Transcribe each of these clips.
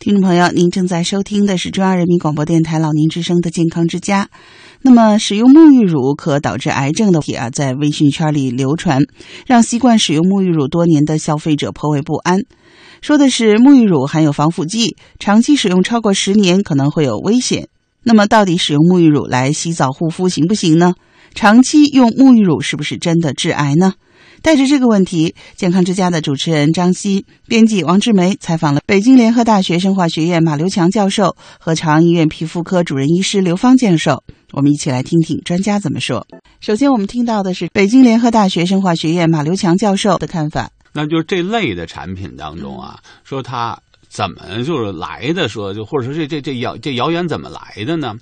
听众朋友，您正在收听的是中央人民广播电台老年之声的健康之家。那么，使用沐浴乳可导致癌症的题啊，在微信圈里流传，让习惯使用沐浴乳多年的消费者颇为不安。说的是沐浴乳含有防腐剂，长期使用超过十年可能会有危险。那么，到底使用沐浴乳来洗澡护肤行不行呢？长期用沐浴乳是不是真的致癌呢？带着这个问题，健康之家的主持人张希、编辑王志梅采访了北京联合大学生化学院马刘强教授和朝阳医院皮肤科主任医师刘芳教授。我们一起来听听专家怎么说。首先，我们听到的是北京联合大学生化学院马刘强教授的看法。那就是这类的产品当中啊，说它怎么就是来的？说就或者说这这这谣这谣言怎么来的呢？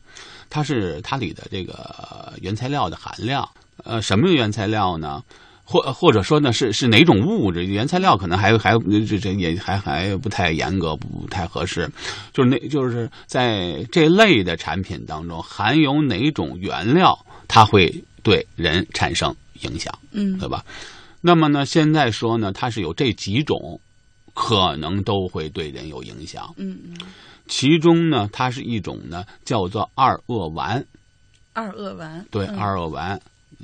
它是它里的这个原材料的含量，呃，什么原材料呢？或或者说呢，是是哪种物质？原材料可能还还这这也还还不太严格，不太合适。就是那就是在这类的产品当中含有哪种原料，它会对人产生影响，嗯对吧？那么呢，现在说呢，它是有这几种，可能都会对人有影响。嗯嗯，其中呢，它是一种呢，叫做二恶烷，二恶烷对，嗯二恶烷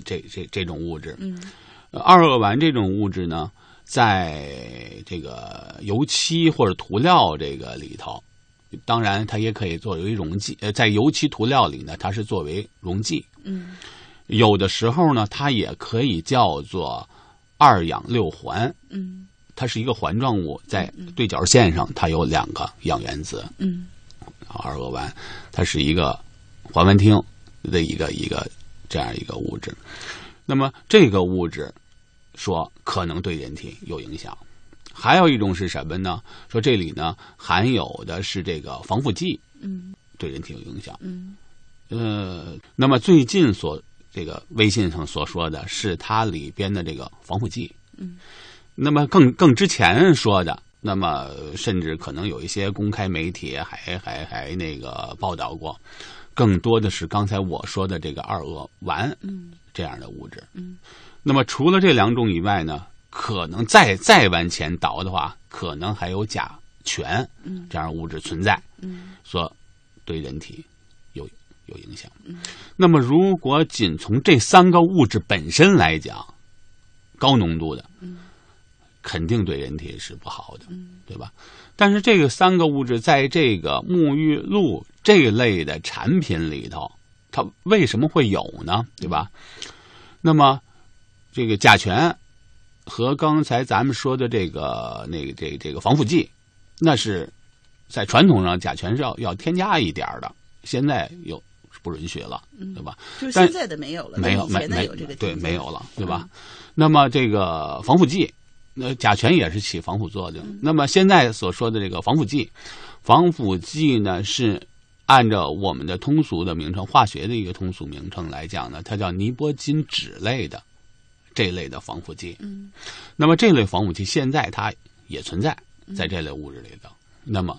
这这这种物质。嗯呃二恶烷这种物质呢，在这个油漆或者涂料这个里头，当然它也可以作为溶剂。呃，在油漆涂料里呢，它是作为溶剂。嗯有的时候呢，它也可以叫做二氧六环，嗯它是一个环状物，在对角线上它有两个氧原子。嗯二恶烷，它是一个环烷烃的一个一个这样一个物质。那么这个物质说可能对人体有影响。还有一种是什么呢？说这里呢含有的是这个防腐剂，嗯对人体有影响。嗯呃，那么最近所这个微信上所说的是它里边的这个防腐剂。嗯，那么更更之前说的，那么甚至可能有一些公开媒体还还还那个报道过，更多的是刚才我说的这个二恶烷嗯这样的物质。嗯，那么除了这两种以外呢，可能再再往前倒的话，可能还有甲醛嗯这样物质存在。嗯说对人体有有影响。嗯那么，如果仅从这三个物质本身来讲，高浓度的，嗯肯定对人体是不好的，嗯对吧？但是这个三个物质在这个沐浴露这类的产品里头，它为什么会有呢？对吧？那么，这个甲醛和刚才咱们说的这个那个这个这个防腐剂，那是在传统上甲醛是要要添加一点的，现在有不允许了，对吧？但就是现在的没有了，没有没有这个对没有了，对吧？那么这个防腐剂，那甲醛也是起防腐作用。那么现在所说的这个防腐剂，防腐剂呢是按照我们的通俗的名称，化学的一个通俗名称来讲呢，它叫尼泊金酯类的这类的防腐剂。嗯那么这类防腐剂现在它也存在在这类物质里头。那么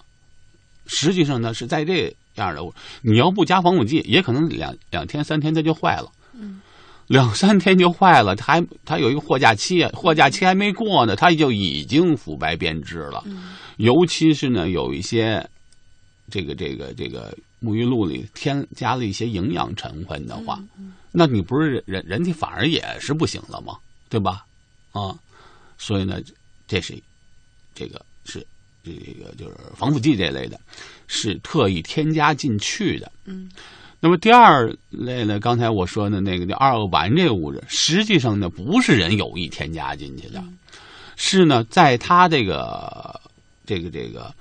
实际上呢是在这样的物，你要不加防腐剂，也可能两两天三天它就坏了。嗯两三天就坏了，它还它有一个货架期，货架期还没过呢，它就已经腐败变质了。嗯尤其是呢，有一些这个这个这个沐浴露里添加了一些营养成分的话，那你不是人人体反而也是不行了吗？对吧？啊，所以呢，这是这个是这个就是防腐剂这类的，是特意添加进去的。嗯那么第二类呢，刚才我说的那个叫二恶烷这个物质，实际上呢不是人有意添加进去的，是呢在它这个这个这个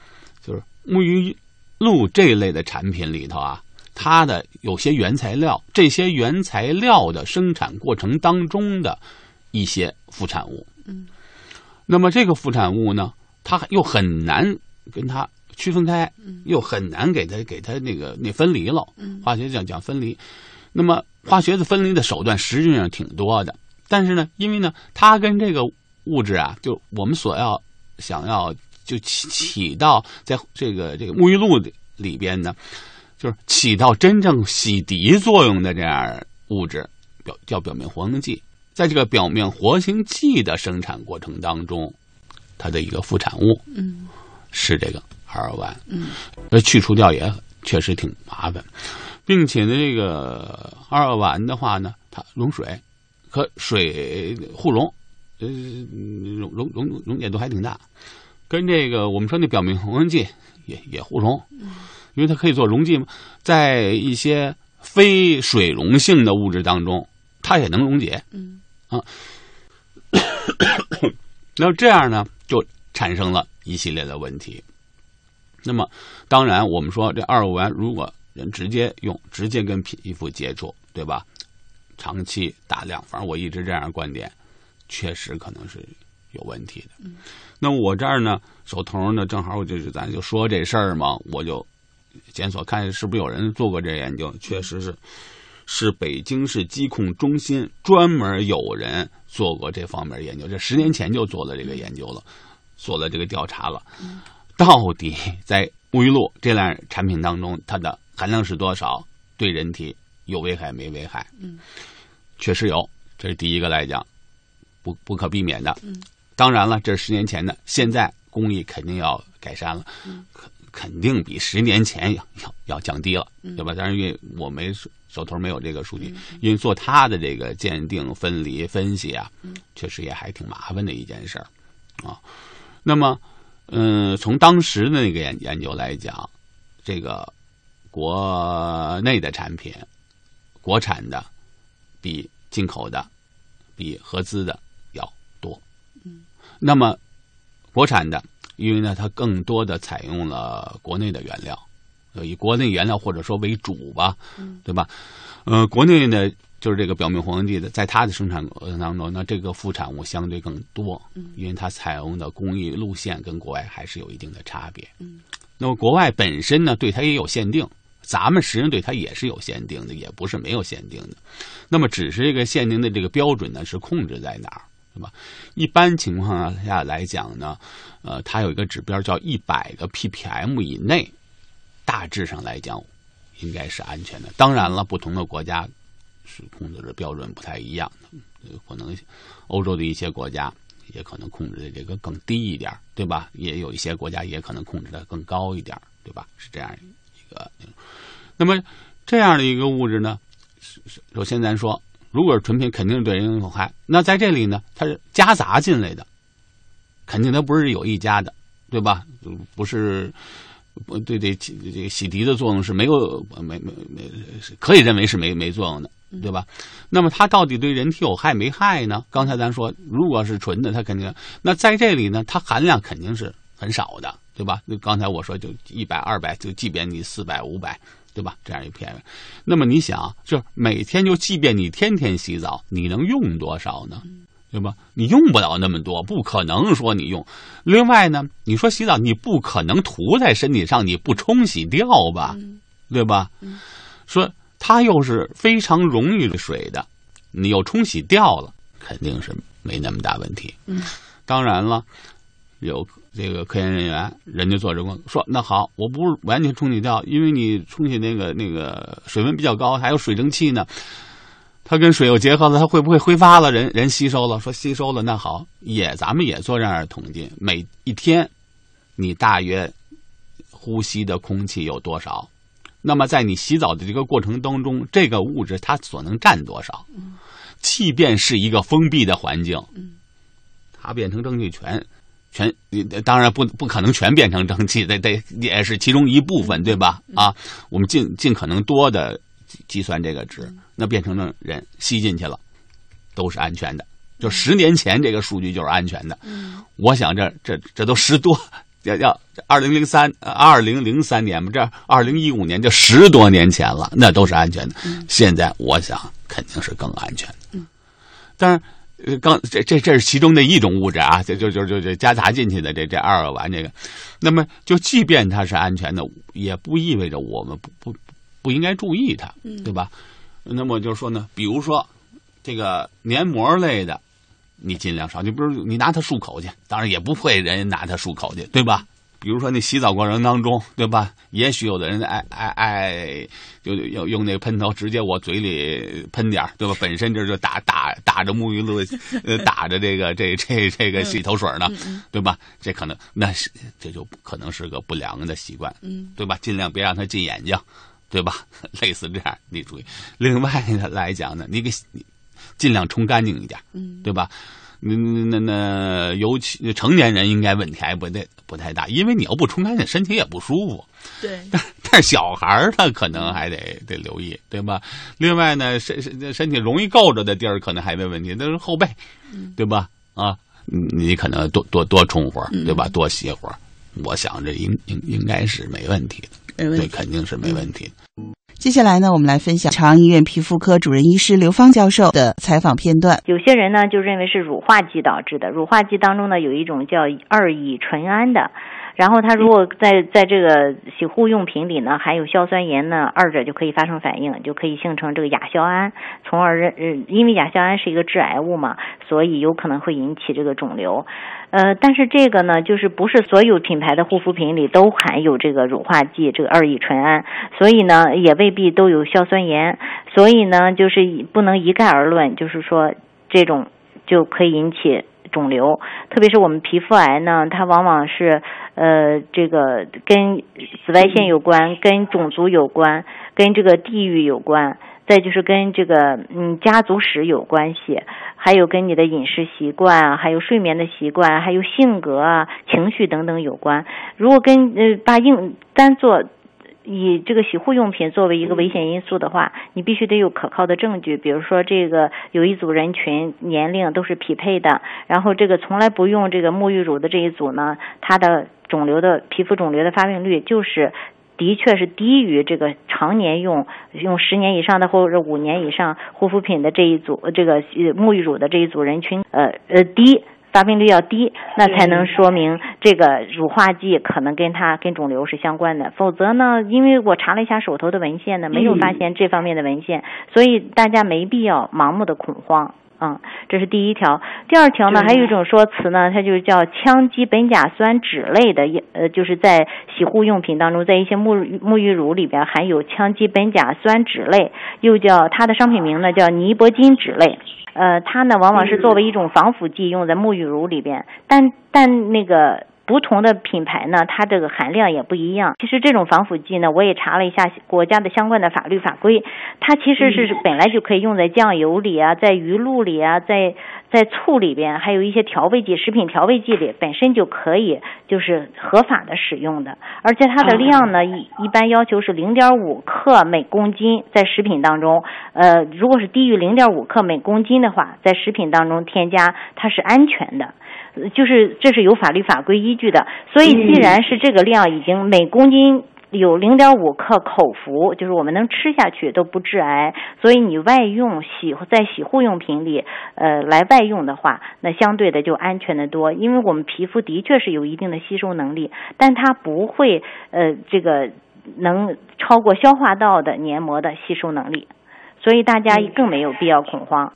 就是沐浴露这一类的产品里头啊，它的有些原材料，这些原材料的生产过程当中的一些副产物。嗯，那么这个副产物呢，它又很难跟它区分开，嗯又很难给它给它那个那分离了。嗯化学讲讲分离，那么化学的分离的手段实际上挺多的，但是呢，因为呢，它跟这个物质啊，就我们所要想要就起起到在这个这个沐浴露里边呢，就是起到真正洗涤作用的这样物质，表叫表面活性剂。在这个表面活性剂的生产过程当中，它的一个副产物嗯是这个二烷，嗯，呃，去除掉也确实挺麻烦，并且呢，这个二烷的话呢，它溶水，和水互溶，呃，溶溶溶溶解度还挺大，跟这个我们说那表面红剂也也互溶，因为它可以做溶剂嘛，在一些非水溶性的物质当中，它也能溶解，嗯啊，那这样呢，就产生了一系列的问题。那么，当然，我们说这二五烷如果人直接用，直接跟皮肤接触，对吧？长期大量，反正我一直这样的观点，确实可能是有问题的。嗯那我这儿呢，手头呢，正好我就是咱就说这事儿嘛，我就检索看是不是有人做过这研究，确实是，是北京市疾控中心专门有人做过这方面研究，这十年前就做了这个研究了，做了这个调查了，到底在沐浴露这类产品当中，它的含量是多少，对人体有危害没危害？嗯，确实有，这是第一个来讲，不不可避免的。嗯，当然了，这是十年前的，现在工艺肯定要改善了，嗯肯肯定比十年前要要要降低了，嗯对吧？但是，因为我没手手头没有这个数据，因为做它的这个鉴定、分离、分析啊，嗯确实也还挺麻烦的一件事儿啊。那么，嗯，从当时的那个研研究来讲，这个国内的产品，国产的比进口的、比合资的那么国产的，因为呢，它更多的采用了国内的原料，呃，以国内原料或者说为主吧，嗯对吧？呃，国内呢，就是这个表面活性剂的，在它的生产过程当中，那这个副产物相对更多，嗯因为它采用的工艺路线跟国外还是有一定的差别。嗯，那么国外本身呢，对它也有限定，咱们实际上对它也是有限定的，也不是没有限定的。那么只是这个限定的这个标准呢，是控制在哪儿，对吧？一般情况下来讲呢，呃，它有一个指标叫一百个 ppm 以内，大致上来讲应该是安全的。当然了，不同的国家是控制的标准不太一样的，可能欧洲的一些国家也可能控制的这个更低一点，对吧？也有一些国家也可能控制的更高一点，对吧？是这样一个。那么这样的一个物质呢，首先咱说，如果是纯品，肯定是对人有害。那在这里呢，它是夹杂进来的，肯定它不是有意加的，对吧？不是。不对，这这个洗涤的作用是没有没没没，可以认为是没没作用的，对吧？那么它到底对人体有害没害呢？刚才咱说，如果是纯的，它肯定那在这里呢，它含量肯定是很少的，对吧？那刚才我说，就一百、二百，就即便你四百、五百，对吧？这样一片，那么你想，就是每天就即便你天天洗澡，你能用多少呢？对吧？你用不了那么多，不可能说你用。另外呢，你说洗澡，你不可能涂在身体上，你不冲洗掉吧？嗯对吧？嗯说它又是非常溶于水的，你又冲洗掉了，肯定是没那么大问题。嗯，当然了，有这个科研人员，人家做人工说，那好，我不是完全冲洗掉，因为你冲洗那个那个水温比较高，还有水蒸气呢。它跟水又结合了，它会不会挥发了？人人吸收了，说吸收了，那好，也咱们也做这样的统计，每一天你大约呼吸的空气有多少？那么在你洗澡的这个过程当中，这个物质它所能占多少？即便是一个封闭的环境，嗯它变成蒸汽全全，当然不不可能全变成蒸汽，得得也是其中一部分，对吧？啊，我们尽尽可能多的计算这个值，那变成了人吸进去了，都是安全的。就十年前这个数据就是安全的，嗯我想这这这都十多要要二零零三二零零三年嘛，这二零一五年就十多年前了，那都是安全的。现在我想肯定是更安全的。嗯，但是呃刚这这这是其中的一种物质啊，这就就就就夹杂进去的这这二恶烷这个，那么就即便它是安全的，也不意味着我们不不不应该注意它，嗯对吧？那么就是说呢，比如说这个黏膜类的。你尽量少，你比如你拿它漱口去，当然也不会人拿它漱口去，对吧？比如说那洗澡过程当中，对吧？也许有的人爱爱爱，就用用那个喷头直接往嘴里喷点对吧？本身这就打打打着沐浴露，呃，打着这个这这这个洗头水呢，对吧？这可能那是这就可能是个不良的习惯，嗯，对吧？尽量别让它进眼睛，对吧？类似这样，你注意。另外来讲呢，你给你尽量冲干净一点，嗯，对吧？那那那，尤其成年人应该问题还不太不太大，因为你要不冲干净，身体也不舒服。对，但但是小孩儿他可能还得得留意，对吧？另外呢，身身身体容易够着的地儿，可能还没问题，那是后背，对吧？啊，你可能多多多冲会儿，对吧？多洗会儿，我想这应应应该是没问题的，对，肯定是没问题。接下来呢，我们来分享长安医院皮肤科主任医师刘芳教授的采访片段。有些人呢就认为是乳化剂导致的，乳化剂当中呢有一种叫二乙醇胺的，然后它如果在在这个洗护用品里呢含有硝酸盐呢，二者就可以发生反应，就可以形成这个亚硝胺，从而认因为亚硝胺是一个致癌物嘛，所以有可能会引起这个肿瘤。呃，但是这个呢，就是不是所有品牌的护肤品里都含有这个乳化剂，这个二乙醇胺，所以呢，也未必都有硝酸盐，所以呢，就是不能一概而论，就是说这种就可以引起肿瘤，特别是我们皮肤癌呢，它往往是呃这个跟紫外线有关，跟种族有关，跟这个地域有关。再就是跟这个嗯家族史有关系，还有跟你的饮食习惯啊，还有睡眠的习惯，还有性格啊、情绪等等有关。如果跟呃把硬单做以这个洗护用品作为一个危险因素的话，你必须得有可靠的证据。比如说这个有一组人群年龄都是匹配的，然后这个从来不用这个沐浴乳的这一组呢，它的肿瘤的皮肤肿瘤的发病率就是。的确是低于这个常年用用十年以上的或者五年以上护肤品的这一组，这个沐浴乳的这一组人群，呃呃低发病率要低，那才能说明这个乳化剂可能跟它跟肿瘤是相关的。否则呢，因为我查了一下手头的文献呢，没有发现这方面的文献，所以大家没必要盲目的恐慌。嗯，这是第一条。第二条呢，还有一种说辞呢，它就叫羟基苯甲酸酯类的，呃，就是在洗护用品当中，在一些沐沐浴乳里边含有羟基苯甲酸酯类，又叫它的商品名呢叫尼泊金酯类。呃，它呢往往是作为一种防腐剂用在沐浴乳里边，但但那个。不同的品牌呢，它这个含量也不一样。其实这种防腐剂呢，我也查了一下国家的相关的法律法规，它其实是本来就可以用在酱油里啊，在鱼露里啊，在在醋里边，还有一些调味剂、食品调味剂里，本身就可以就是合法的使用的。而且它的量呢，一一般要求是零点五克每公斤，在食品当中，呃，如果是低于零点五克每公斤的话，在食品当中添加它是安全的。就是这是有法律法规依据的，所以既然是这个量已经每公斤有零点五克口服，就是我们能吃下去都不致癌，所以你外用洗在洗护用品里呃来外用的话，那相对的就安全的多，因为我们皮肤的确是有一定的吸收能力，但它不会呃这个能超过消化道的黏膜的吸收能力，所以大家更没有必要恐慌。